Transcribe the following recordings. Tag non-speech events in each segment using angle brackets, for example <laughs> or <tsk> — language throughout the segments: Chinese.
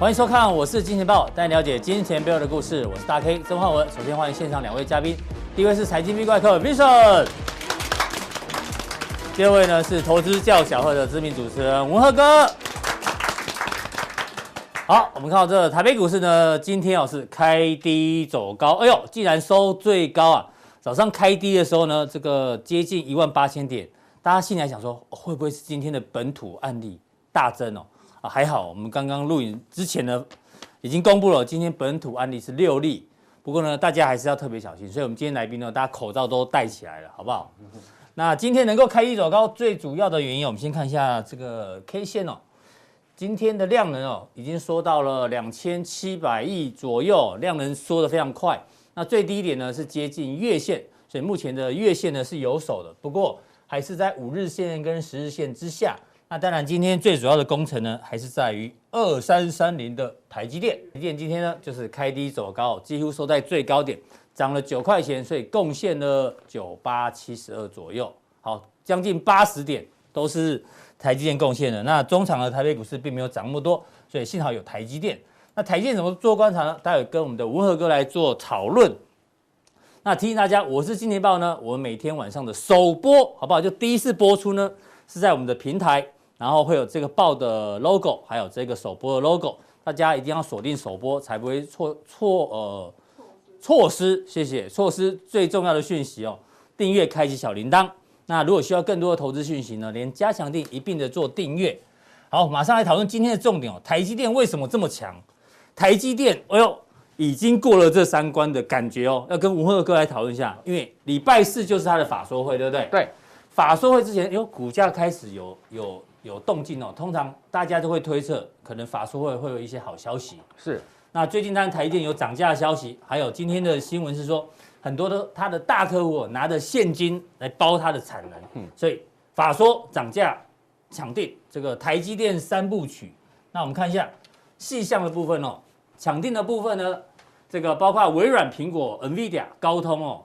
欢迎收看，我是金钱豹，带你了解金钱背后的故事。我是大 K 曾焕文。首先欢迎现场两位嘉宾，第一位是财经 V 怪客 Vision，第二位呢是投资叫小贺的知名主持人文赫哥。好，我们看到这个台北股市呢，今天哦是开低走高，哎呦，竟然收最高啊！早上开低的时候呢，这个接近一万八千点，大家心里还想说，哦，会不会是今天的本土案例大增哦？啊，还好，我们刚刚录影之前呢，已经公布了今天本土案例是六例，不过呢，大家还是要特别小心，所以我们今天来宾呢，大家口罩都戴起来了，好不好？那今天能够开一走高，最主要的原因，我们先看一下这个 K 线哦。今天的量能哦，已经缩到了两千七百亿左右，量能缩得非常快。那最低点呢是接近月线，所以目前的月线呢是有手的，不过还是在五日线跟十日线之下。那当然，今天最主要的工程呢，还是在于二三三零的台积电。台积电今天呢就是开低走高，几乎收在最高点，涨了九块钱，所以贡献了九八七十二左右，好，将近八十点都是。台积电贡献的，那中场的台北股市并没有涨那么多，所以幸好有台积电。那台积电怎么做观察呢？待会跟我们的文赫哥来做讨论。那提醒大家，我是金钱爆呢，我们每天晚上的首播，好不好？就第一次播出呢，是在我们的平台，然后会有这个报的 logo，还有这个首播的 logo，大家一定要锁定首播，才不会错错呃错失。谢谢，错失最重要的讯息哦，订阅，开启小铃铛。那如果需要更多的投资讯息呢，连加强定一并的做订阅。好，马上来讨论今天的重点哦。台积电为什么这么强？台积电，哎呦，已经过了这三关的感觉哦。要跟吴赫哥来讨论一下，因为礼拜四就是他的法说会，对不对？对。法说会之前，有股价开始有有有动静哦。通常大家都会推测，可能法说会会有一些好消息。是。那最近当然台积电有涨价的消息，还有今天的新闻是说。很多的他的大客户拿着现金来包他的产能，嗯，所以法说涨价抢定这个台积电三部曲。那我们看一下细项的部分哦，抢定的部分呢，这个包括微软、苹果、NVIDIA、高通哦，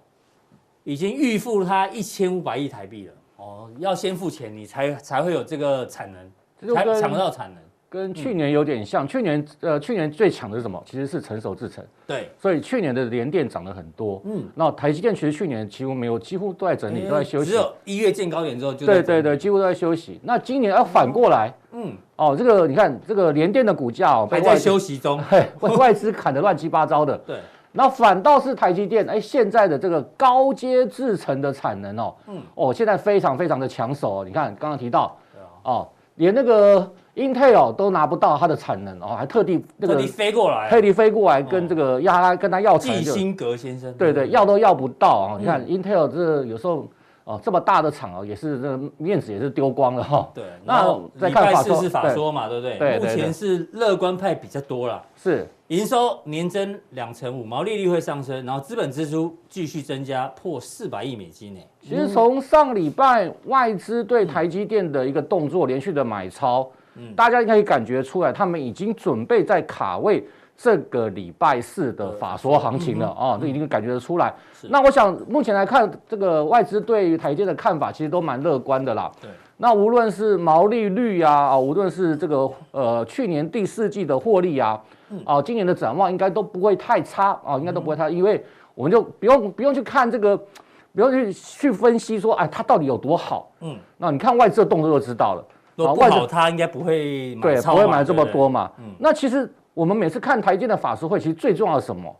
已经预付他一千五百亿台币了哦，要先付钱你才才会有这个产能，才抢得到产能。跟去年有点像，嗯、去年呃，去年最强的是什么？其实是成熟制程。对，所以去年的联电涨了很多。嗯，那台积电其实去年几乎没有，几乎都在整理，都在休息。只有一月见高点之后就。对对对，几乎都在休息。那今年要反过来。嗯。哦，这个你看，这个联电的股价哦，还在休息中，被外资砍得乱七八糟的。<laughs> 对。那反倒是台积电，哎，现在的这个高阶制程的产能哦，嗯，哦，现在非常非常的抢手哦。你看刚刚提到，哦，连那个。Intel 都拿不到它的产能哦，还特地那个特地飞过来，特地飞过来跟这个要他跟他要产能。基辛格先生，对对，要都要不到啊！你看 Intel 这有时候哦，这么大的厂哦，也是这个面子也是丢光了哈。对，那礼拜四是法说嘛，对不对？目前是乐观派比较多了。是，营收年增两成五，毛利率会上升，然后资本支出继续增加，破四百亿美金呢。其实从上礼拜外资对台积电的一个动作，连续的买超。大家应该可以感觉出来，他们已经准备在卡位这个礼拜四的法说行情了啊，这已经感觉得出来。那我想目前来看，这个外资对于台积的看法其实都蛮乐观的啦。对。那无论是毛利率啊，啊，无论是这个呃去年第四季的获利啊，啊，今年的展望应该都不会太差啊，应该都不会太，因为我们就不用不用去看这个，不用去去分析说，哎，它到底有多好。嗯。那你看外资的动作就知道了。不好，它应该不会买，对，不会买这么多嘛。嗯，那其实我们每次看台积的法说会，其实最重要的是什么？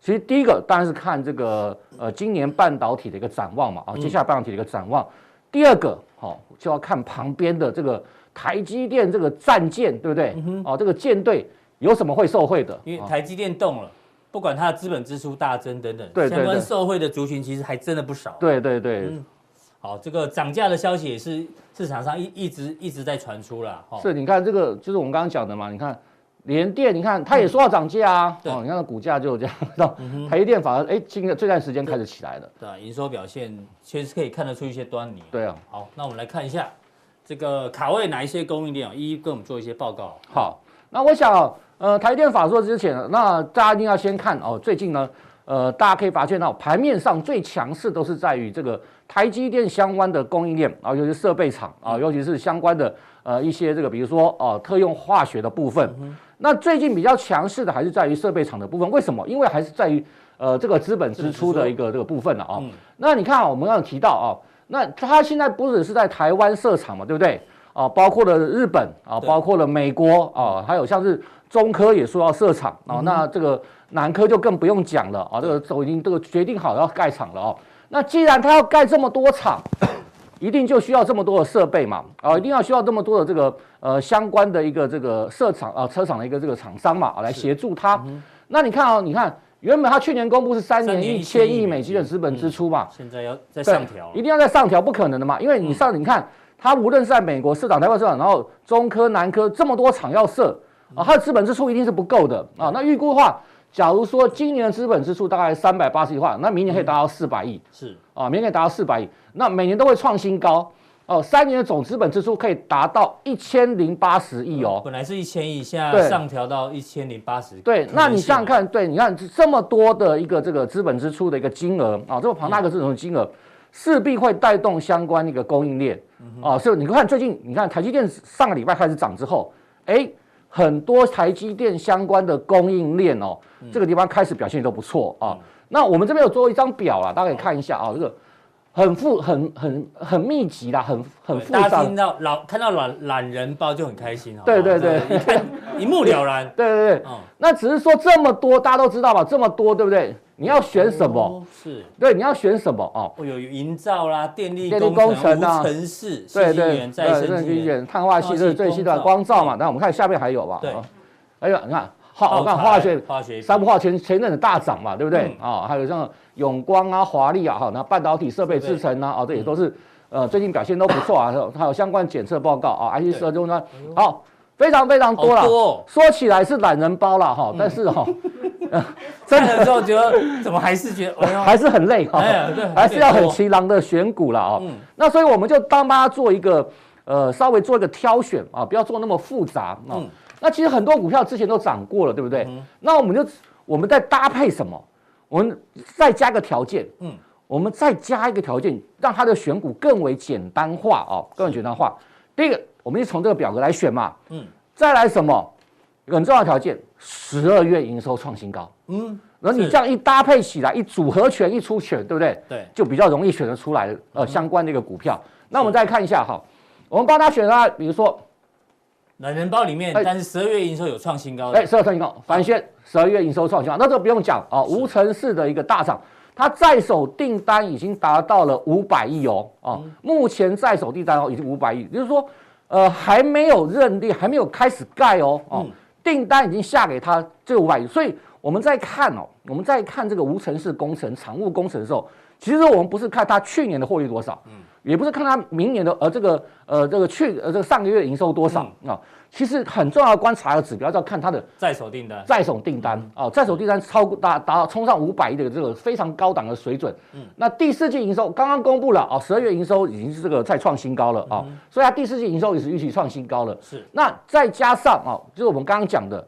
其实第一个当然是看这个呃今年半导体的一个展望嘛，啊，接下来半导体的一个展望。第二个，好，就要看旁边的这个台积电这个战舰，对不对？哦，这个舰队有什么会受惠的？因为台积电动了，不管它的资本支出大增等等，对，相关受惠的族群其实还真的不少。对对对。好，这个涨价的消息也是市场上一一直一直在传出了。是，你看这个就是我们刚刚讲的嘛。你看联电，你看它也说要涨价啊。对，你看股价就这样。到台积电反而哎，今个这段时间开始起来了。对，营收表现确实可以看得出一些端倪。对啊。好，那我们来看一下这个卡位哪一些供应链啊，一一跟我们做一些报告。好，那我想呃，台积电法说之前，那大家一定要先看哦，最近呢。呃，大家可以发现到盘面上最强势都是在于这个台积电相关的供应链啊，尤其是设备厂啊，尤其是相关的呃一些这个，比如说哦特用化学的部分。那最近比较强势的还是在于设备厂的部分，为什么？因为还是在于呃这个资本支出的一个这个部分了啊。那你看啊，我们刚刚提到啊，那它现在不只是在台湾设厂嘛，对不对？啊，包括了日本啊，包括了美国啊，还有像是中科也说要设厂啊，那这个。南科就更不用讲了啊，这个都已经这个决定好要盖厂了哦。那既然他要盖这么多厂，<coughs> <coughs> 一定就需要这么多的设备嘛啊，一定要需要这么多的这个呃相关的一个这个设厂啊车厂的一个这个厂商嘛啊来协助他。那你看啊，你看原本他去年公布是三年一千亿美金的资本支出嘛，现在要再上调，一定要再上调，不可能的嘛，因为你上你看他无论是在美国市场、台湾市场，然后中科、南科这么多厂要设啊，他的资本支出一定是不够的啊。那预估的话。假如说今年的资本支出大概三百八十亿的话，那明年可以达到四百亿，是。啊，明年可以达到四百亿，那每年都会创新高哦。三年的总资本支出可以达到一千零八十亿哦。本来是一千亿，现在上调到一千零八十。对，那你想想看，对，你看这么多的一个这个资本支出的一个金额啊，这么庞大的这种金额，势必会带动相关的一个供应链啊。所以你看最近，你看台积电上个礼拜开始涨之后，哎。很多台积电相关的供应链哦，这个地方开始表现都不错啊。那我们这边有做一张表啊，大家可以看一下啊，这个很复、很很很密集啦，很很复杂。大家听到老看到懒懒人包就很开心啊。对对对，一目了然。<laughs> 对对对，那只是说这么多，大家都知道吧？这么多，对不对？你要选什么？是对，你要选什么哦？有营造啦，电力电力工程啊，城市，对对对，再生能源、碳化矽，这是最新的光照嘛？那我们看下面还有吧？对，哎呀，你看化，我看化学，化学，三化前前阵子大涨嘛，对不对？啊，还有像永光啊、华丽啊，哈，那半导体设备制成啊，哦，这也都是呃最近表现都不错啊，还有相关检测报告啊，IC 设计中呢，好，非常非常多了。说起来是懒人包了哈，但是哈。<laughs> 真的之后觉得怎么还是觉得还是很累哈，还是要很勤劳的选股了啊。那所以我们就帮大家做一个呃稍微做一个挑选啊，不要做那么复杂啊。那其实很多股票之前都涨过了，对不对？那我们就我们在搭配什么？我们再加个条件，嗯，我们再加一个条件，让它的选股更为简单化哦，更为简单化。第一个，我们就从这个表格来选嘛，嗯，再来什么？很重要的条件，十二月营收创新高。嗯，然后你这样一搭配起来，一组合拳一出拳，对不对？对，就比较容易选得出来呃相关的一个股票。那我们再看一下哈，我们帮他选啊，比如说懒人包里面，但是十二月营收有创新高。哎，十二创新高，凡轩十二月营收创新高，那这个不用讲啊，无尘室的一个大厂，它在手订单已经达到了五百亿哦，啊，目前在手订单哦已经五百亿，就是说呃还没有认定，还没有开始盖哦，哦。订单已经下给他这个五百亿，所以我们在看哦，我们在看这个无尘室工程、厂务工程的时候，其实我们不是看它去年的获利多少，嗯，也不是看它明年的呃这个呃这个去呃这个上个月的营收多少啊。嗯其实很重要的观察的指标，要看它的在手订单，在手订单啊，在手订单超过达达到冲上五百亿的这个非常高档的水准。嗯，那第四季营收刚刚公布了啊，十二月营收已经是这个再创新高了啊，所以它第四季营收也是预期创新高了。是，那再加上啊，就是我们刚刚讲的，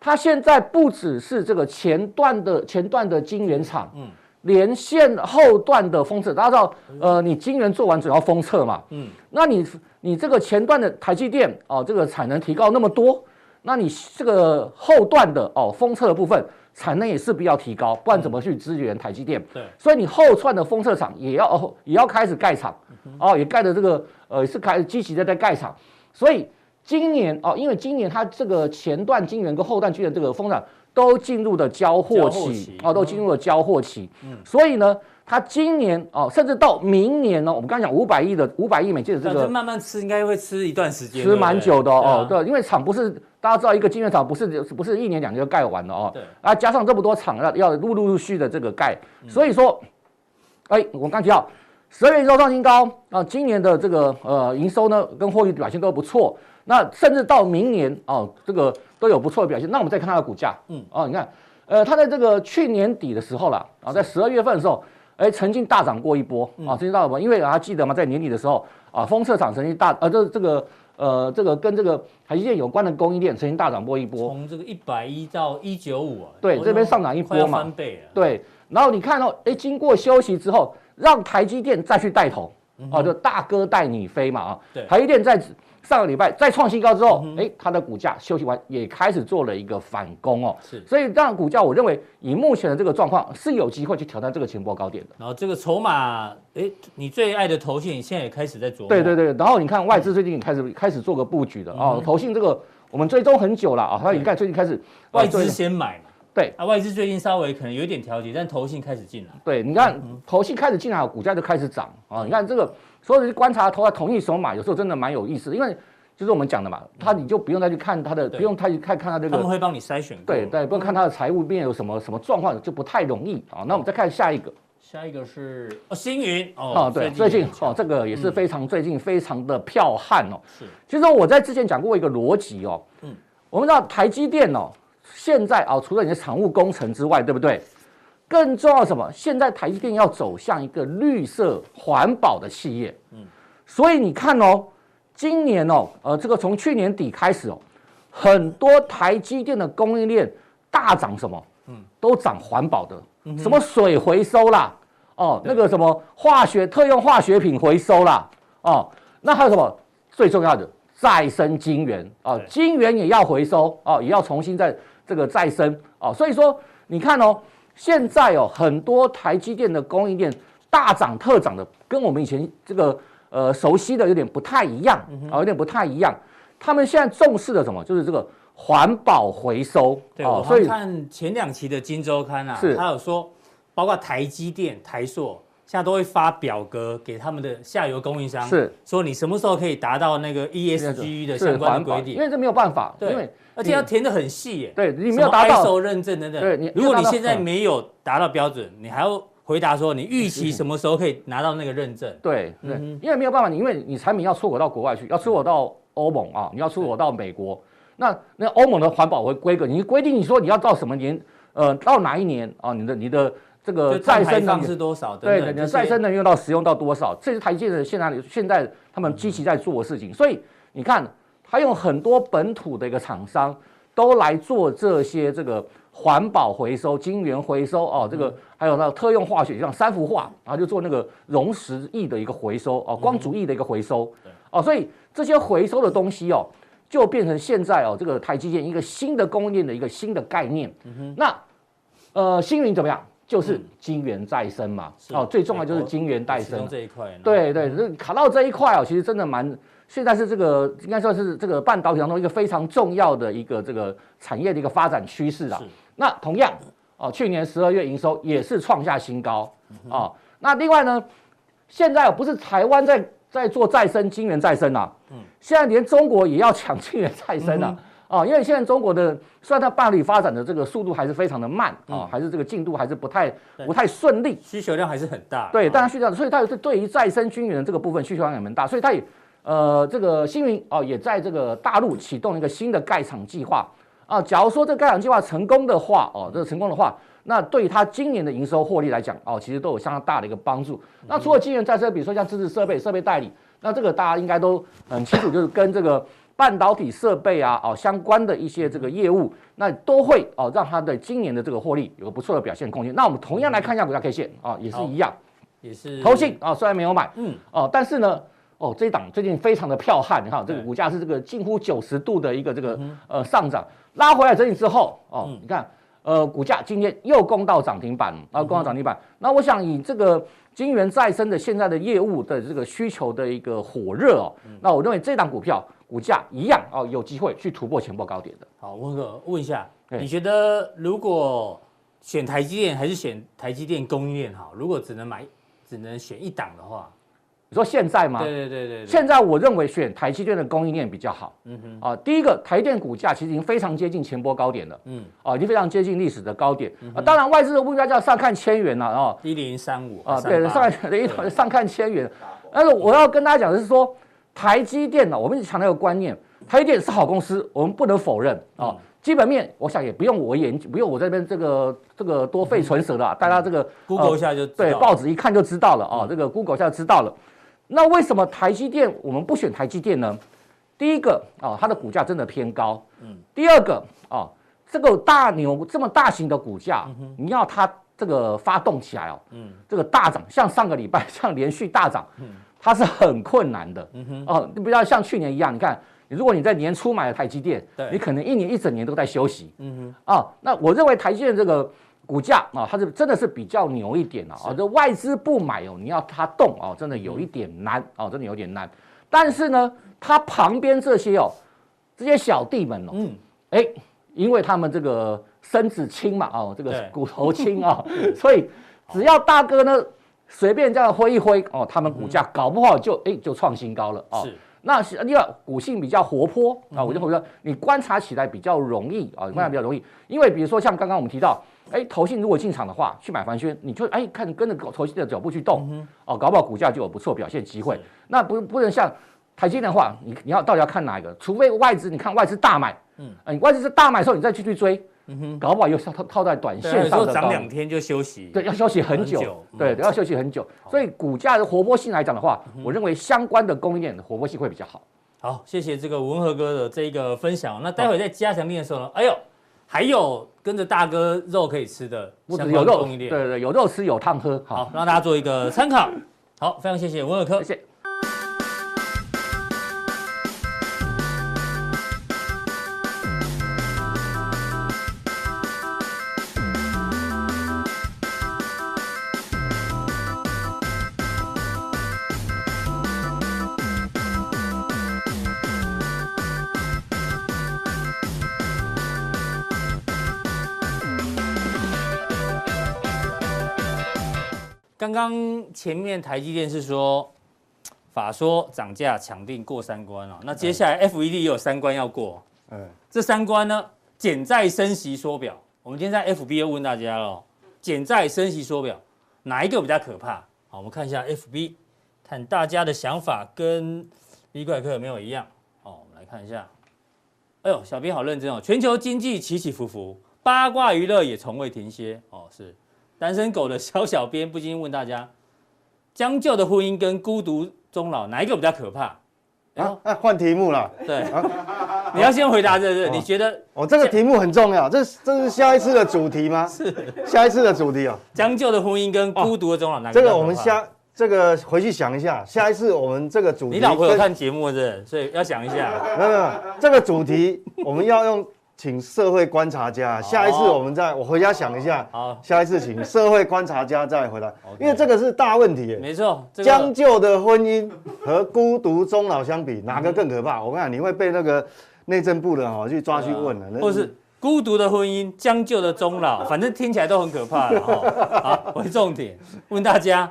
它现在不只是这个前段的前段的晶圆厂，嗯。连线后段的封测，大家知道，呃，你晶圆做完主要封测嘛，嗯，那你你这个前段的台积电哦，这个产能提高那么多，那你这个后段的哦封测的部分产能也是必要提高，不然怎么去支援台积电？对，所以你后串的封测厂也要哦也要开始盖厂，哦也盖的这个呃是开始积极的在盖厂，所以今年哦，因为今年它这个前段晶圆跟后段晶圆这个封厂。都进入了交货期哦，都进入了交货期。嗯，所以呢，它今年哦，甚至到明年呢，我们刚才讲五百亿的五百亿美金的这个，慢慢吃应该会吃一段时间，吃蛮久的哦。对，因为厂不是大家知道，一个晶圆厂不是不是一年两年就盖完了哦。对，啊，加上这么多厂要要陆陆续续的这个盖，所以说，哎，我刚提到十二月营收创新高啊，今年的这个呃营收呢跟获利表现都不错。那甚至到明年哦，这个都有不错的表现。那我们再看它的股价，嗯，哦，你看，呃，它在这个去年底的时候啦，啊，在十二月份的时候，哎，曾经大涨过一波啊，曾经大涨过，因为大家记得吗？在年底的时候啊，封测厂曾经大，呃，这这个呃，这个跟这个台积电有关的供应链曾经大涨过一波，从这个一百一到一九五啊，对，这边上涨一波嘛，翻倍了。对，然后你看哦，哎，经过休息之后，让台积电再去带头，嗯、哦，就大哥带你飞嘛啊，对，台积电在。上个礼拜再创新高之后，哎、嗯，它的股价休息完也开始做了一个反攻哦，是，所以这样股价，我认为以目前的这个状况是有机会去挑战这个前波高点的。然后这个筹码，哎，你最爱的投信现在也开始在做。对对对，然后你看外资最近开始、嗯、开始做个布局的。哦，投信这个我们追踪很久了啊，它你看最近开始外资先买嘛，对啊，外资最近稍微可能有一点调节，但投信开始进来。对，你看投信开始进来，股价就开始涨啊。你看这个，所有人观察投在同一手买，有时候真的蛮有意思，因为。就是我们讲的嘛，他你就不用再去看他的，不用太去看看他这个，他们会帮你筛选。对对，不用看他的财务面有什么什么状况，就不太容易啊。那我们再看下一个，下一个是哦，星云哦，对，最近哦，这个也是非常最近非常的彪悍哦。是，其实我在之前讲过一个逻辑哦，嗯，我们知道台积电哦，现在啊，除了你的厂务工程之外，对不对？更重要什么？现在台积电要走向一个绿色环保的企业，嗯，所以你看哦。今年哦，呃，这个从去年底开始哦，很多台积电的供应链大涨，什么？嗯，都涨环保的，什么水回收啦，哦，那个什么化学特用化学品回收啦，哦，那还有什么最重要的再生晶圆哦？晶圆也要回收哦，也要重新再这个再生哦。所以说，你看哦，现在哦，很多台积电的供应链大涨特涨的，跟我们以前这个。呃，熟悉的有点不太一样啊，有点不太一样。他们现在重视的什么？就是这个环保回收。对，我看前两期的《金周刊》啊，他有说，包括台积电、台塑，现在都会发表格给他们的下游供应商，是说你什么时候可以达到那个 ESG 的相关的规定？因为这没有办法，对，因为而且要填的很细耶。对，你没有达到 ISO 认证等等。对，你如果你现在没有达到标准，你还要。回答说：“你预期什么时候可以拿到那个认证？”对对，因为没有办法，你因为你产品要出口到国外去，要出口到欧盟啊，你要出口到美国，那那欧盟的环保规规格，你规定你说你要到什么年，呃，到哪一年啊？你的你的这个再生能源是多少？对，再生能源到使用到多少？这是台积电现在现在他们积极在做的事情。所以你看，他用很多本土的一个厂商都来做这些这个。环保回收、晶圆回收哦，这个还有那个特用化学，像三氟化，然后就做那个溶石液的一个回收哦，光阻液的一个回收哦，所以这些回收的东西哦，就变成现在哦，这个台积电一个新的供应链的一个新的概念。那呃，星云怎么样？就是金元再生嘛，哦，最重要就是金元再生。这一块。对对，这卡到这一块哦，其实真的蛮。现在是这个应该算是这个半导体当中一个非常重要的一个这个产业的一个发展趋势啊。那同样哦，去年十二月营收也是创下新高。哦。那另外呢，现在不是台湾在在做再生金元再生啊，嗯，现在连中国也要抢金元再生了啊。因为现在中国的虽然它半导体发展的这个速度还是非常的慢啊，还是这个进度还是不太不太顺利，需求量还是很大。对，但它需求量，所以它是对于再生晶圆的这个部分需求量也蛮大，所以它也。呃，这个星云哦，也在这个大陆启动一个新的盖厂计划啊。假如说这个盖厂计划成功的话，哦，这个成功的话，那对它今年的营收获利来讲，哦，其实都有相当大的一个帮助。那除了晶圆再生，比如说像支持设备、设备代理，那这个大家应该都很清楚，就是跟这个半导体设备啊，哦，相关的一些这个业务，那都会哦，让它的今年的这个获利有个不错的表现空间。那我们同样来看一下股价 K 线啊，也是一样，也是。投信啊，虽然没有买，嗯，哦，但是呢。哦，这一档最近非常的彪悍，你看这个股价是这个近乎九十度的一个这个呃上涨，拉回来整理之后，哦，你看呃股价今天又攻到涨停板，啊攻到涨停板。那我想以这个晶圆再生的现在的业务的这个需求的一个火热哦，那我认为这档股票股价一样哦有机会去突破前波高点的。好，温哥问一下，你觉得如果选台积电还是选台积电供应链好？如果只能买只能选一档的话？你说现在吗？对对对对。现在我认为选台积电的供应链比较好。嗯哼。啊，第一个，台电股价其实已经非常接近前波高点了。嗯。啊，已经非常接近历史的高点。啊，当然外资的目标价上看千元了啊。一零三五。啊，对，上看上看千元。但是我要跟大家讲的是说，台积电呢，我们一直强调一个观念，台积电是好公司，我们不能否认啊。基本面，我想也不用我研，不用我这边这个这个多费唇舌了，大家这个 Google 一下就对，报纸一看就知道了啊。这个 Google 一下就知道了。那为什么台积电我们不选台积电呢？第一个啊，它的股价真的偏高。嗯。第二个啊，这个大牛这么大型的股价，你要它这个发动起来哦，嗯，这个大涨，像上个礼拜 <laughs> 像连续大涨，嗯，它是很困难的。嗯哼。哦，你不要像去年一样，你看，如果你在年初买了台积电，对，你可能一年一整年都在休息。嗯哼。啊，那我认为台积电这个。股价啊，它是真的是比较牛一点啊，这外资不买哦，你要它动哦，真的有一点难哦，真的有点难。但是呢，它旁边这些哦，这些小弟们哦，嗯，哎，因为他们这个身子轻嘛，哦，这个骨头轻啊，<laughs> <laughs> 所以只要大哥呢随便这样挥一挥哦，他们股价搞不好就哎就创新高了哦。是。那另外股性比较活泼啊，我就会说你观察起来比较容易啊，观察比较容易，因为比如说像刚刚我们提到。哎，投信如果进场的话，去买房圈，你就哎看跟着投信的脚步去动，嗯、哦，搞不好股价就有不错表现机会。那不不能像台积电的话，你你要到底要看哪一个？除非外资，你看外资大买，嗯，哎，外资是大买的时候，你再去去追，嗯哼，搞不好又套套在短线上的。涨两天就休息，对，要休息很久，很久对，要休息很久。所以股价的活泼性来讲的话，嗯、我认为相关的供应链的活泼性会比较好。好，谢谢这个文和哥的这一个分享。那待会在加强錠的时候呢，哎呦。还有跟着大哥肉可以吃的，不止有肉，对对，有肉吃有汤喝，好，让大家做一个参考。好，非常谢谢文尔科，谢谢。刚刚前面台积电是说 <tsk> 法说涨价抢定过三关了，那接下来 FED 也有三关要过，嗯，这三关呢，减债升息缩表，我们今天在 FB 又问大家了，减债升息缩表哪一个比较可怕？好，我们看一下 FB，看大家的想法跟 V 怪客有没有一样？哦，我们来看一下，哎呦，小编好认真哦，全球经济起起伏伏，八卦娱乐也从未停歇，哦，是。单身狗的小小编不禁问大家：<laughs> 将就的婚姻跟孤独终老，哪一个比较可怕？啊，那换题目了。对，啊 <laughs> 你要先回答这个，你觉得？哦，这个题目很重要，这是这是下一次的主题吗？<laughs> 是下一次的主题哦。将就的婚姻跟孤独的终老，哪一个？这个我们下这个回去想一下，下一次我们这个主题。你老婆有看节目是？所以要想一下。没有没有，这个主题我们要用。请社会观察家，下一次我们再我回家想一下。好，下一次请社会观察家再回来，因为这个是大问题。没错，将就的婚姻和孤独终老相比，哪个更可怕？我跟你讲，你会被那个内政部的哈去抓去问了。或是孤独的婚姻，将就的终老，<laughs> 反正听起来都很可怕。<laughs> 好，回重点，问大家，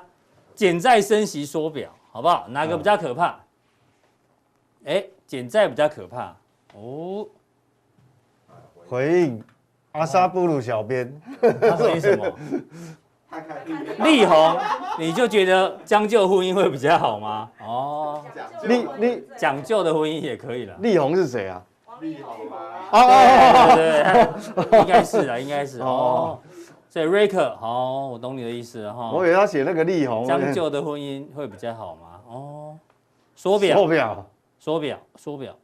减债升息缩表，好不好？哪个比较可怕？哎，减债比较可怕哦。回应阿萨布鲁小编，他回应什么？力宏，你就觉得将就婚姻会比较好吗？哦，力力讲究的婚姻也可以了。力宏是谁啊？力宏吗？哦，对对，应该是啊，应该是哦。所以瑞克，好，我懂你的意思哈。我以为他写那个力宏，将就的婚姻会比较好吗？哦，缩表，缩表，缩表，缩表。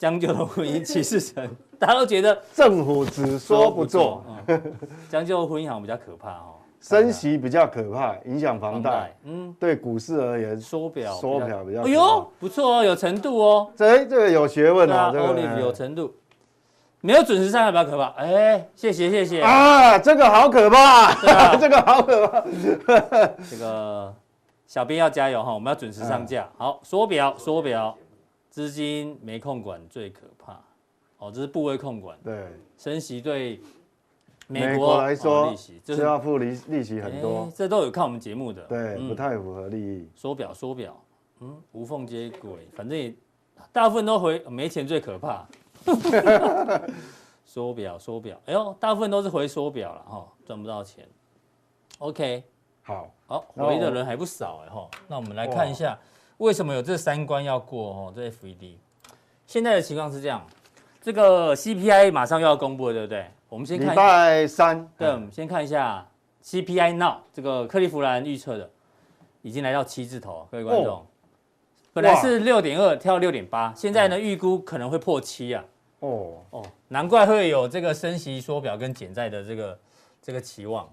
将就的婚姻起死城，大家都觉得 <laughs> 政府只说不做。<laughs> 将就婚姻好像比较可怕哦，升息比较可怕，影响房贷。嗯，对股市而言，缩表，缩表比较。哎呦，不错哦，有程度哦。这这个有学问哦，这个有程度。没有准时上还比较可怕。哎，谢谢谢谢。啊，这个好可怕，<laughs> 这个好可怕。这个小编要加油哈，我们要准时上架。好，缩表，缩表。资金没控管最可怕，哦，这是部位控管。对，升息对美国，来说，利息就是要付利利息很多，这都有看我们节目的。对，嗯、不太符合利益。缩表，缩表，嗯，无缝接轨，反正也大部分都回没钱最可怕。<laughs> 缩表，缩表，哎呦，大部分都是回缩表了哈，赚不到钱。OK，好，好，回的人还不少哎哈，那我们来看一下。为什么有这三关要过？哦，这 FED，现在的情况是这样，这个 CPI 马上又要公布了，对不对？我们先看礼拜三，对，我们先看一下 CPI Now，这个克利夫兰预测的，已经来到七字头，各位观众，本来是六点二跳六点八，现在呢预估可能会破七啊。哦哦，难怪会有这个升息缩表跟减债的这个这个期望。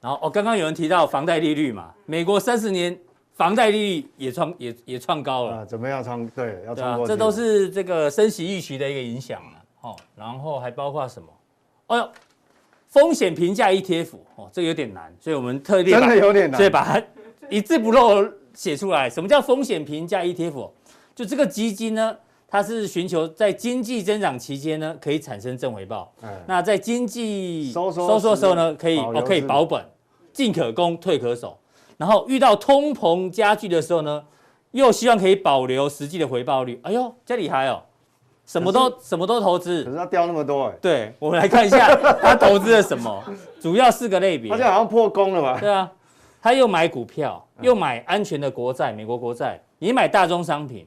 然后哦，刚刚有人提到房贷利率嘛，美国三十年房贷利率也创也也创高了。啊，怎么样创？对，要创过。这都是这个升息预期的一个影响嘛。哦，然后还包括什么？哎呦，风险评价 ETF 哦，这个有点难，所以我们特地真的有点难，所以把它一字不漏写出来。什么叫风险评价 ETF？就这个基金呢？它是寻求在经济增长期间呢，可以产生正回报。嗯、那在经济收缩的时候呢，可以哦可以保本，进可攻，退可守。然后遇到通膨加剧的时候呢，又希望可以保留实际的回报率。哎呦，这厉害哦！什么都什么都投资，可是它掉那么多哎。对，我们来看一下他投资了什么，主要四个类别。他现在好像破功了吧？对啊，他又买股票，又买安全的国债，美国国债，也买大宗商品。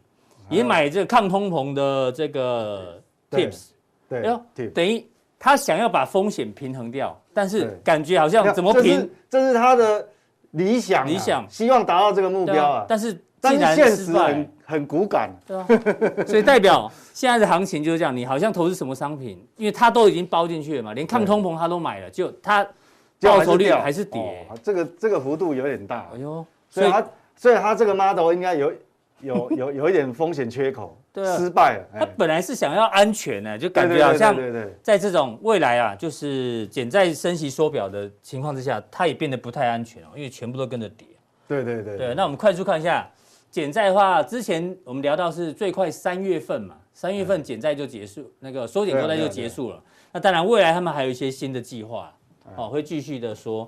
也买这个抗通膨的这个 tips，对，哎呦，等于他想要把风险平衡掉，但是感觉好像怎么平？这是他的理想，理想，希望达到这个目标啊。但是但是现实很很骨感，对啊。所以代表现在的行情就是这样，你好像投资什么商品，因为他都已经包进去了嘛，连抗通膨他都买了，就他报酬率还是跌，这个这个幅度有点大。哎呦，所以他所以他这个 model 应该有。有有有一点风险缺口，对啊，失败了。他本来是想要安全呢，就感觉好像在这种未来啊，就是减债升息缩表的情况之下，它也变得不太安全哦，因为全部都跟着跌。对对对。对，那我们快速看一下减债的话，之前我们聊到是最快三月份嘛，三月份减债就结束，那个缩减购债就结束了。那当然，未来他们还有一些新的计划，哦，会继续的说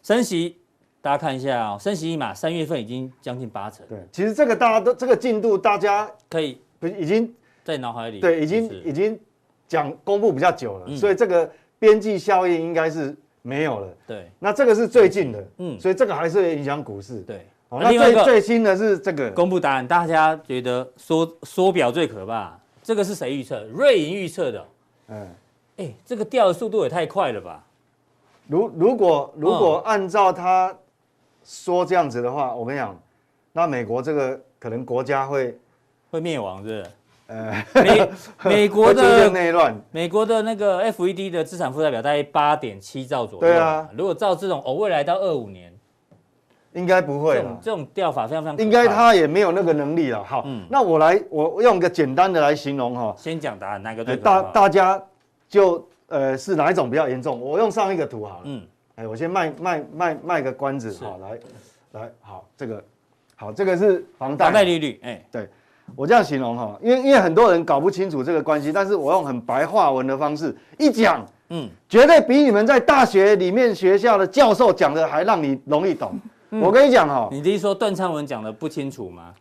升息。大家看一下哦，升息一码，三月份已经将近八成。对，其实这个大家都这个进度，大家可以已经在脑海里。对，已经已经讲公布比较久了，所以这个边际效应应该是没有了。对，那这个是最近的，嗯，所以这个还是影响股市。对，那最最新的是这个公布答案，大家觉得缩缩表最可怕，这个是谁预测？瑞银预测的。嗯，哎，这个掉的速度也太快了吧？如如果如果按照他。说这样子的话，我跟你讲，那美国这个可能国家会会灭亡，是不是？呃，美 <laughs> 美国的内乱，美国的那个 FED 的资产负债表大概八点七兆左右。对啊，如果照这种哦，未来到二五年，应该不会这种这种掉法非常非常。应该他也没有那个能力了。好，嗯，那我来，我用一个简单的来形容哈。先讲答案，哪个对？大大家就呃是哪一种比较严重？我用上一个图好了。嗯。哎，我先卖卖卖卖个关子，好，来来，好，这个好，这个是房贷房贷利率，哎，对，我这样形容哈，因为因为很多人搞不清楚这个关系，但是我用很白话文的方式一讲，嗯，绝对比你们在大学里面学校的教授讲的还让你容易懂。我跟你讲哈，你是说段昌文讲的不清楚吗？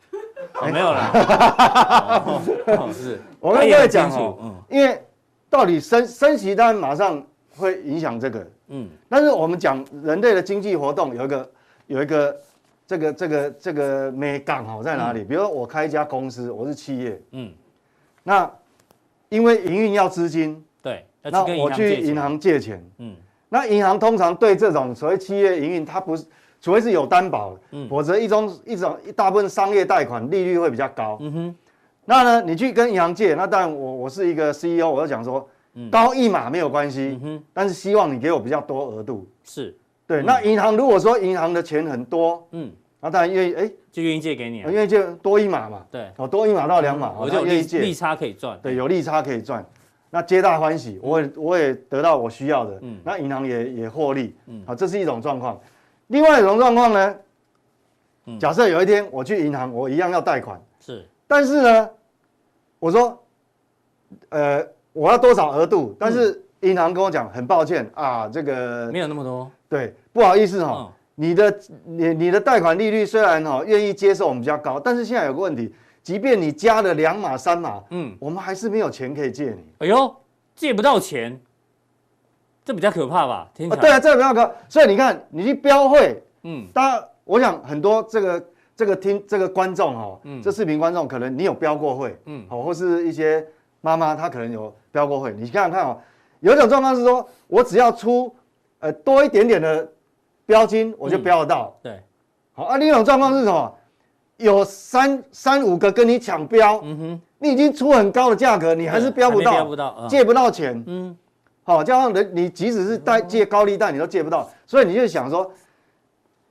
没有啦，<laughs> 是，我跟各位讲哈，嗯，因为到底升升息单马上会影响这个。嗯，但是我们讲人类的经济活动有一个有一个这个这个这个美感好在哪里？比如说我开一家公司，我是企业，嗯，那因为营运要资金，对，那我去银行借钱，嗯，那银行通常对这种所谓企业营运，它不是，除非是有担保，嗯，否则一种一种一大部分商业贷款利率会比较高，嗯哼，那呢，你去跟银行借，那当然我我是一个 CEO，我就讲说。高一码没有关系，嗯，但是希望你给我比较多额度，是对。那银行如果说银行的钱很多，嗯，那当然愿意，哎，就愿意借给你，愿意借多一码嘛，对，哦，多一码到两码，我就愿意借，利差可以赚，对，有利差可以赚，那皆大欢喜，我也我也得到我需要的，嗯，那银行也也获利，嗯，好，这是一种状况。另外一种状况呢，假设有一天我去银行，我一样要贷款，是，但是呢，我说，呃。我要多少额度？但是银行跟我讲，很抱歉啊，这个没有那么多。对，不好意思哈，你的你你的贷款利率虽然哈愿意接受我们比较高，但是现在有个问题，即便你加了两码三码，嗯，我们还是没有钱可以借你。哎呦，借不到钱，这比较可怕吧？听起来。对啊，这个比较可怕。所以你看，你去标会，嗯，当然，我想很多这个这个听这个观众哈，嗯，这视频观众可能你有标过会，嗯，好，或是一些。妈妈她可能有标过会，你看看哦，有一种状况是说，我只要出呃多一点点的标金，我就标得到。嗯、对，好啊。另一种状况是什么？有三三五个跟你抢标，嗯哼，你已经出很高的价格，你还是标不到，标不到，借不到钱，嗯，好，加上人你即使是贷借高利贷，你都借不到，所以你就想说，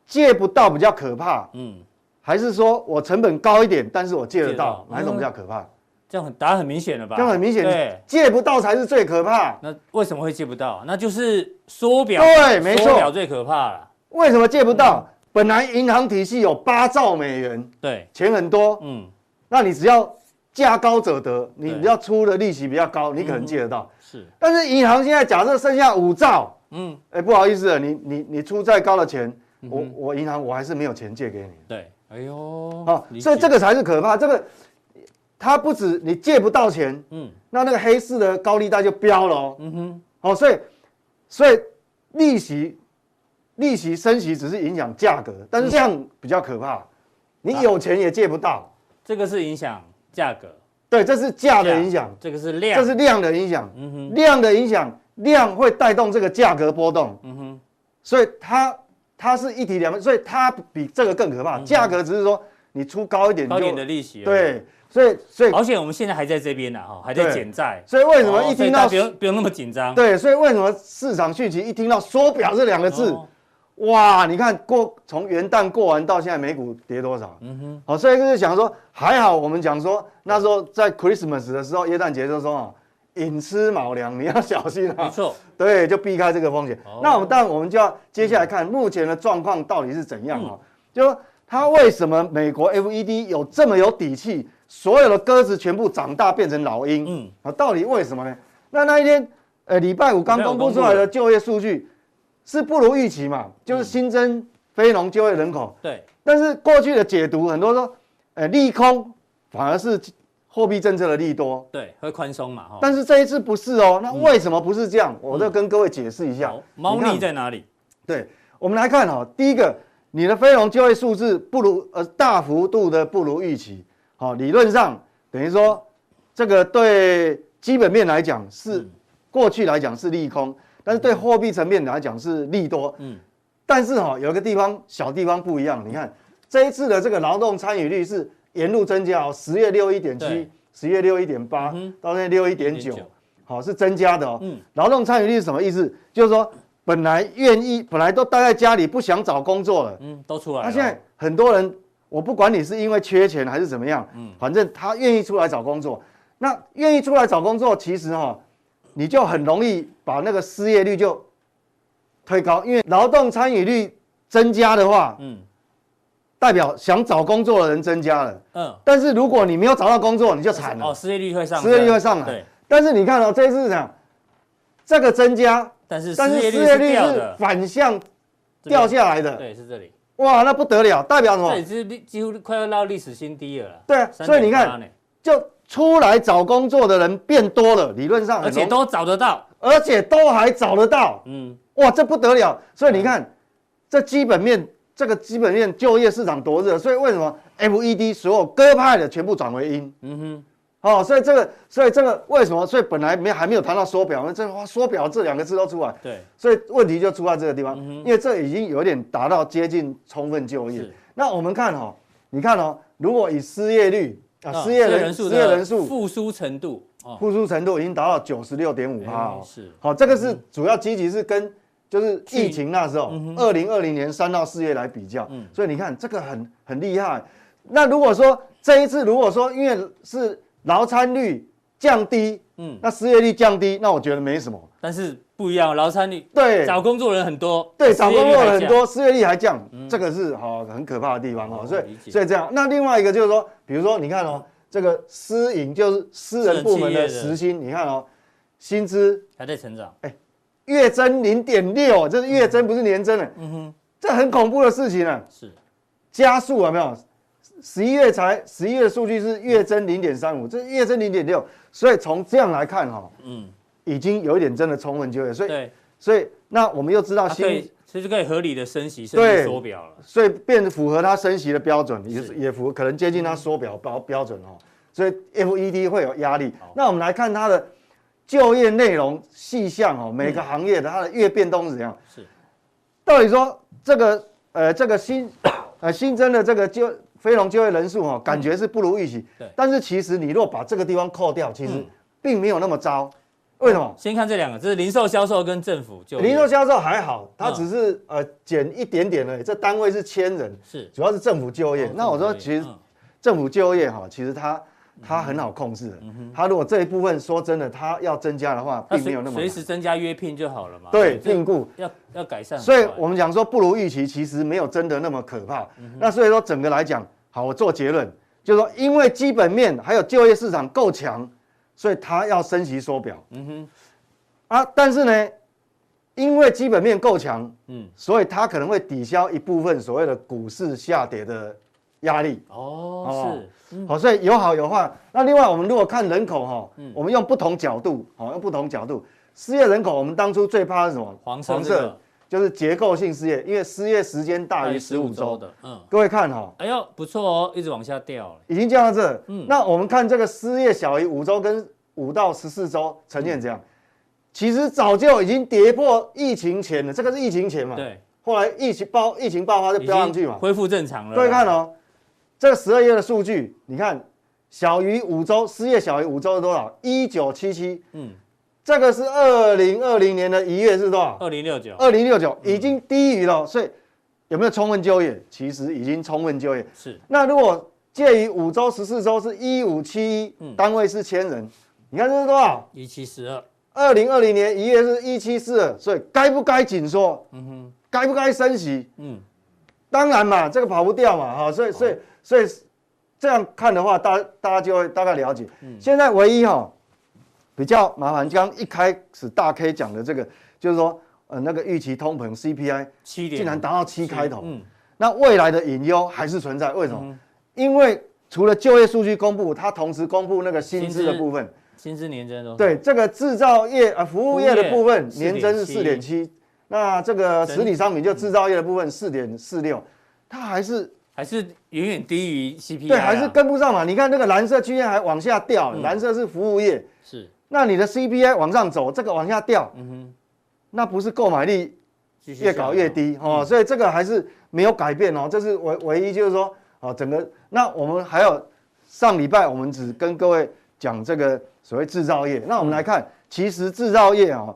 借不到比较可怕，嗯，还是说我成本高一点，但是我借得到，哪一种比较可怕？这样很答案很明显了吧？这样很明显，对，借不到才是最可怕。那为什么会借不到？那就是缩表，对，没错，缩表最可怕了。为什么借不到？本来银行体系有八兆美元，对，钱很多，嗯，那你只要价高者得，你只要出的利息比较高，你可能借得到。是，但是银行现在假设剩下五兆，嗯，哎，不好意思，你你你出再高的钱，我我银行我还是没有钱借给你。对，哎呦，好，所以这个才是可怕。这个它不止你借不到钱，嗯，那那个黑市的高利贷就飙了哦，嗯哼，好，所以所以利息。利息升息只是影响价格，但是这样比较可怕。你有钱也借不到，啊、这个是影响价格。对，这是价的影响。这个是量，这是量的影响。嗯哼，量的影响，量会带动这个价格波动。嗯哼，所以它它是一体两面，所以它比这个更可怕。价、格只是说你出高一点，高一点的利息。对，所以所以而且我们现在还在这边呢，哈，还在减债。所以为什么一听到、哦、不用不用那么紧张？对，所以为什么市场讯息一听到缩表这两个字？哦哇，你看过从元旦过完到现在，美股跌多少？嗯哼，好，所以就是想说，还好我们讲说那时候在 Christmas 的时候，耶诞节就说啊，寅吃卯粮，你要小心啊。没错，对，就避开这个风险。哦、那我们当然我们就要接下来看目前的状况到底是怎样啊？嗯、就说它为什么美国 FED 有这么有底气，所有的鸽子全部长大变成老鹰？嗯，啊，到底为什么呢？那那一天，呃，礼拜五刚公布出来的就业数据。是不如预期嘛？就是新增非农就业人口。对。但是过去的解读很多说，呃，利空反而是货币政策的利多。对，会宽松嘛？但是这一次不是哦。那为什么不是这样？我再跟各位解释一下。猫腻在哪里？对，我们来看哈，第一个，你的非农就业数字不如呃大幅度的不如预期。好，理论上等于说这个对基本面来讲是过去来讲是利空。但是对货币层面来讲是利多，嗯，但是哈、喔、有一个地方小地方不一样，你看这一次的这个劳动参与率是沿路增加哦、喔，十月六一点七，十月六一点八，到现在六一点九，好是增加的哦、喔，嗯，劳动参与率是什么意思？就是说本来愿意本来都待在家里不想找工作了，嗯，都出来了。那现在很多人，我不管你是因为缺钱还是怎么样，嗯，反正他愿意出来找工作，那愿意出来找工作，其实哈、喔。你就很容易把那个失业率就推高，因为劳动参与率增加的话，嗯，代表想找工作的人增加了，嗯，但是如果你没有找到工作，你就惨了，哦，失业率会上，失业率会上来，对，但是你看哦，这一次讲这个增加，但是但是失业率是反向掉下来的，对，是这里，哇，那不得了，代表什么？这也是几乎快要到历史新低了，对啊，所以你看就。出来找工作的人变多了，理论上而且都找得到，而且都还找得到，嗯，哇，这不得了！所以你看，这基本面，这个基本面就业市场多热，所以为什么 FED 所有鸽派的全部转为鹰？嗯哼，哦，所以这个，所以这个为什么？所以本来没还没有谈到缩表，这缩表这两个字都出来，对，所以问题就出在这个地方，因为这已经有点达到接近充分就业。那我们看哈，你看哦，如果以失业率。啊，失业人数，失业人数复苏程度，复苏程度已经达到九十六点五趴。是，好，这个是主要积极是跟就是疫情那时候，二零二零年三到四月来比较，所以你看这个很很厉害。那如果说这一次如果说因为是劳参率降低，嗯，那失业率降低，那我觉得没什么。但是不一样，劳参率对。找工作人很多，对找工作人很多，失业率还降，这个是好很可怕的地方哦。所以所以这样，那另外一个就是说。比如说，你看哦，这个私营就是私人部门的时薪，你看哦，薪资还在成长，哎，月增零点六，这是月增不是年增的，嗯哼，这很恐怖的事情啊，是。加速有没有？十一月才十一月的数据是月增零点三五，这月增零点六，所以从这样来看哈，嗯，已经有一点真的充分就业，所以所以那我们又知道新。所以就可以合理的升息，甚至缩表了。所以变符合它升息的标准，也也符合可能接近它缩表标标准哦。所以 FED 会有压力。那我们来看它的就业内容细项哦，每个行业的它的月变动是怎样？是，到底说这个呃这个新呃新增的这个就非农就业人数哈，感觉是不如预期。但是其实你若把这个地方扣掉，其实并没有那么糟。为什么？先看这两个，这是零售销售跟政府就业。零售销售还好，它只是、嗯、呃减一点点而已。这单位是千人，是主要是政府就业。哦、那我说其实政府就业哈，其实它。它很好控制的，它如果这一部分说真的，它要增加的话，并没有那么随时增加约聘就好了嘛。对，聘雇要要改善。所以我们讲说不如预期，其实没有真的那么可怕。那所以说整个来讲，好，我做结论，就是说因为基本面还有就业市场够强，所以它要升息缩表。嗯哼。啊，但是呢，因为基本面够强，嗯，所以它可能会抵消一部分所谓的股市下跌的压力。哦，是。好，所以有好有坏。那另外，我们如果看人口哈，我们用不同角度，好，用不同角度，失业人口，我们当初最怕是什么？黄色，黄色就是结构性失业，因为失业时间大于十五周的。嗯，各位看哈，哎呦，不错哦，一直往下掉了，已经降到这。嗯，那我们看这个失业小于五周跟五到十四周呈现怎样？其实早就已经跌破疫情前了，这个是疫情前嘛？对。后来疫情爆，疫情爆发就飙上去嘛，恢复正常了。各位看哦。这个十二月的数据，你看，小于五周失业小于五周是多少？一九七七。嗯，这个是二零二零年的一月是多少？二零六九。二零六九已经低于了，所以有没有充分就业？其实已经充分就业。是。那如果介于五周、十四周是一五七一，单位是千人，你看这是多少？一七四二。二零二零年一月是一七四二，所以该不该紧缩？嗯哼。该不该升息？嗯。当然嘛，这个跑不掉嘛，哈，所以所以。所以这样看的话，大家大家就会大概了解。嗯、现在唯一哈、哦、比较麻烦，刚一开始大 K 讲的这个，就是说，呃，那个预期通膨 CPI 竟然达到七开头，嗯、那未来的隐忧还是存在。为什么？嗯、因为除了就业数据公布，它同时公布那个薪资的部分，薪资年增都对这个制造业啊服务业的部分年增是四点七，那这个实体商品就制造业的部分四点四六，它还是。还是远远低于 CPI，对，还是跟不上嘛？你看那个蓝色区间还往下掉，蓝色是服务业，是。那你的 CPI 往上走，这个往下掉，嗯哼，那不是购买力越搞越低哦？所以这个还是没有改变哦。这是唯唯一就是说，哦，整个那我们还有上礼拜我们只跟各位讲这个所谓制造业，那我们来看，其实制造业啊，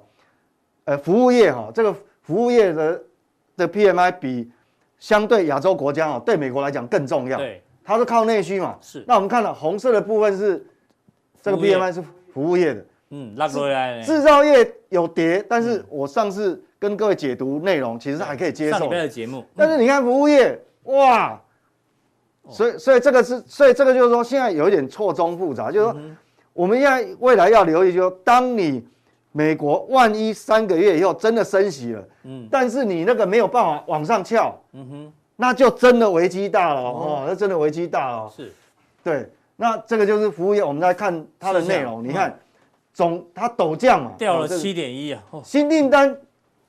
呃，服务业哈，这个服务业的的 PMI 比。相对亚洲国家啊，对美国来讲更重要。对，它是靠内需嘛。是。那我们看到红色的部分是这个 PMI 是服务业的。嗯，拉回来。制造业有跌，但是我上次跟各位解读内容，其实还可以接受。上节目。但是你看服务业，哇，所以所以这个是，所以这个就是说，现在有一点错综复杂，就是说，我们现在未来要留意，就是说，当你。美国万一三个月以后真的升息了，嗯，但是你那个没有办法往上翘，嗯哼，那就真的危机大了哦，那真的危机大了。是，对，那这个就是服务业，我们来看它的内容，你看总它陡降嘛，掉了七点一啊，新订单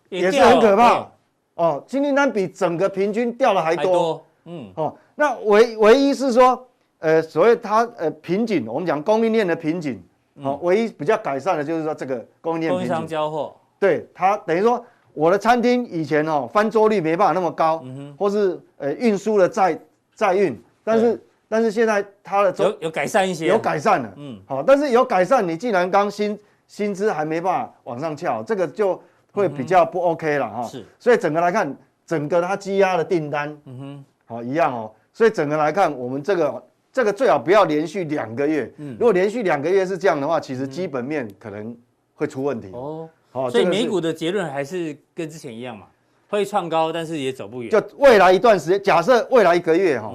也是很可怕哦，新订单比整个平均掉了还多，嗯，哦，那唯唯一是说，呃，所谓它呃瓶颈，我们讲供应链的瓶颈。好，唯一比较改善的就是说这个供应链，供应商交货，对它等于说我的餐厅以前哦翻桌率没办法那么高，嗯哼，或是呃运输的载载运，但是但是现在它的有有改善一些，有改善了，嗯，好，但是有改善，你既然刚薪薪资还没办法往上翘，这个就会比较不 OK 了哈，是，所以整个来看，整个它积压的订单，嗯哼，好一样哦，所以整个来看，我们这个。这个最好不要连续两个月。嗯，如果连续两个月是这样的话，其实基本面可能会出问题。哦，好，所以美股的结论还是跟之前一样嘛，会创高，但是也走不远。就未来一段时间，假设未来一个月哈，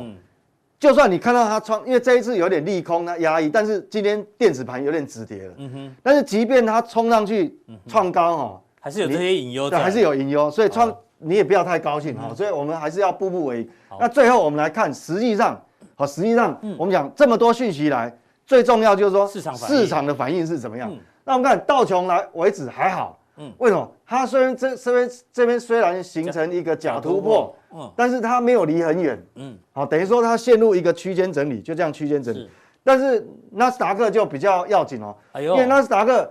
就算你看到它创，因为这一次有点利空它压抑，但是今天电子盘有点止跌了。嗯哼。但是即便它冲上去创高哈，还是有这些隐忧。对，还是有隐忧，所以创你也不要太高兴哈。所以我们还是要步步为营。那最后我们来看，实际上。好，实际上我们讲这么多讯息来，最重要就是说市场市场的反应是怎么样？那我们看道琼来为止还好，嗯，为什么？它虽然这这边这边虽然形成一个假突破，嗯，但是它没有离很远，嗯，好，等于说它陷入一个区间整理，就这样区间整理。但是纳斯达克就比较要紧哦，因为纳斯达克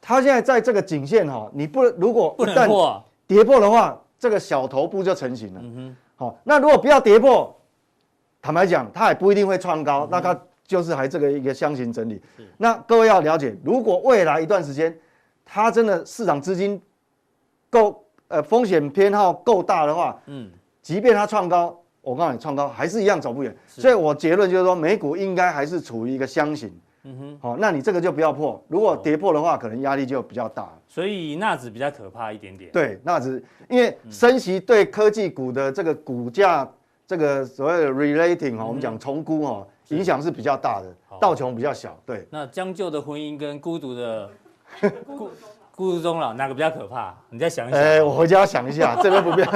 它现在在这个颈线哈，你不如果一旦跌破的话，这个小头部就成型了，嗯哼，好，那如果不要跌破。坦白讲，它也不一定会创高，嗯、那它就是还这个一个箱型整理。那各位要了解，如果未来一段时间，它真的市场资金够呃风险偏好够大的话，嗯，即便它创高，我告诉你创高还是一样走不远。所以我结论就是说，美股应该还是处于一个箱型。嗯哼，好，那你这个就不要破，如果跌破的话，可能压力就比较大。所以纳指比较可怕一点点。对，纳指，因为升息对科技股的这个股价，这个所谓的 relating 哈，我们讲重估哈，影响是比较大的，道琼比较小。对，那将就的婚姻跟孤独的孤 <laughs> 孤独终老，哪个比较可怕？你再想一想。哎，我回家想一下，这边不变。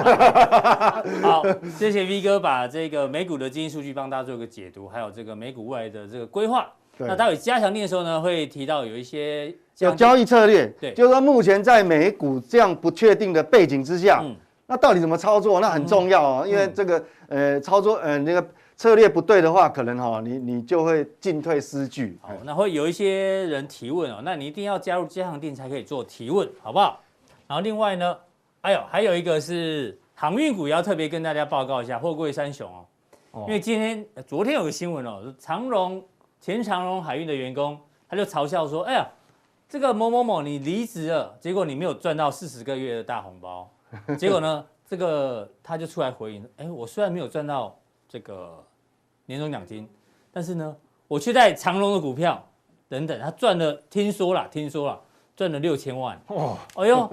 <laughs> 好，谢谢 V 哥把这个美股的经济数据帮大家做一个解读，还有这个美股未来的这个规划。那待会加强錠的时候呢，会提到有一些有交易策略，对，就是说目前在美股这样不确定的背景之下，嗯，那到底怎么操作？那很重要哦，因为这个呃操作呃那个策略不对的话，可能哈你你就会进退失据。好，那会有一些人提问哦，那你一定要加入加强錠才可以做提问，好不好？然后另外呢，哎呦，还有一个是航运股也要特别跟大家报告一下，货柜三雄哦，因为今天昨天有个新闻哦，长荣。前长荣海运的员工，他就嘲笑说：“哎呀，这个某某某你离职了，结果你没有赚到四十个月的大红包。<laughs> 结果呢，这个他就出来回应：哎，我虽然没有赚到这个年终奖金，但是呢，我却在长隆的股票等等，他赚了，听说了，听说了，赚了六千万。哦，哎呦，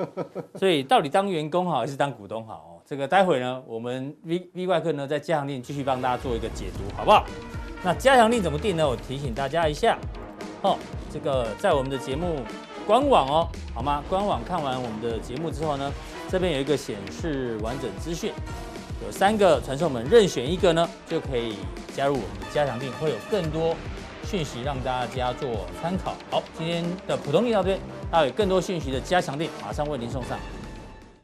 所以到底当员工好还是当股东好？哦，这个待会呢，我们 V V 外客呢在加强令继续帮大家做一个解读，好不好？”那加强令怎么定呢？我提醒大家一下，哦，这个在我们的节目官网哦，好吗？官网看完我们的节目之后呢，这边有一个显示完整资讯，有三个传送门，任选一个呢，就可以加入我们的加强店，会有更多讯息让大家做参考。好，今天的普通錠到这边，还有更多讯息的加强店，马上为您送上。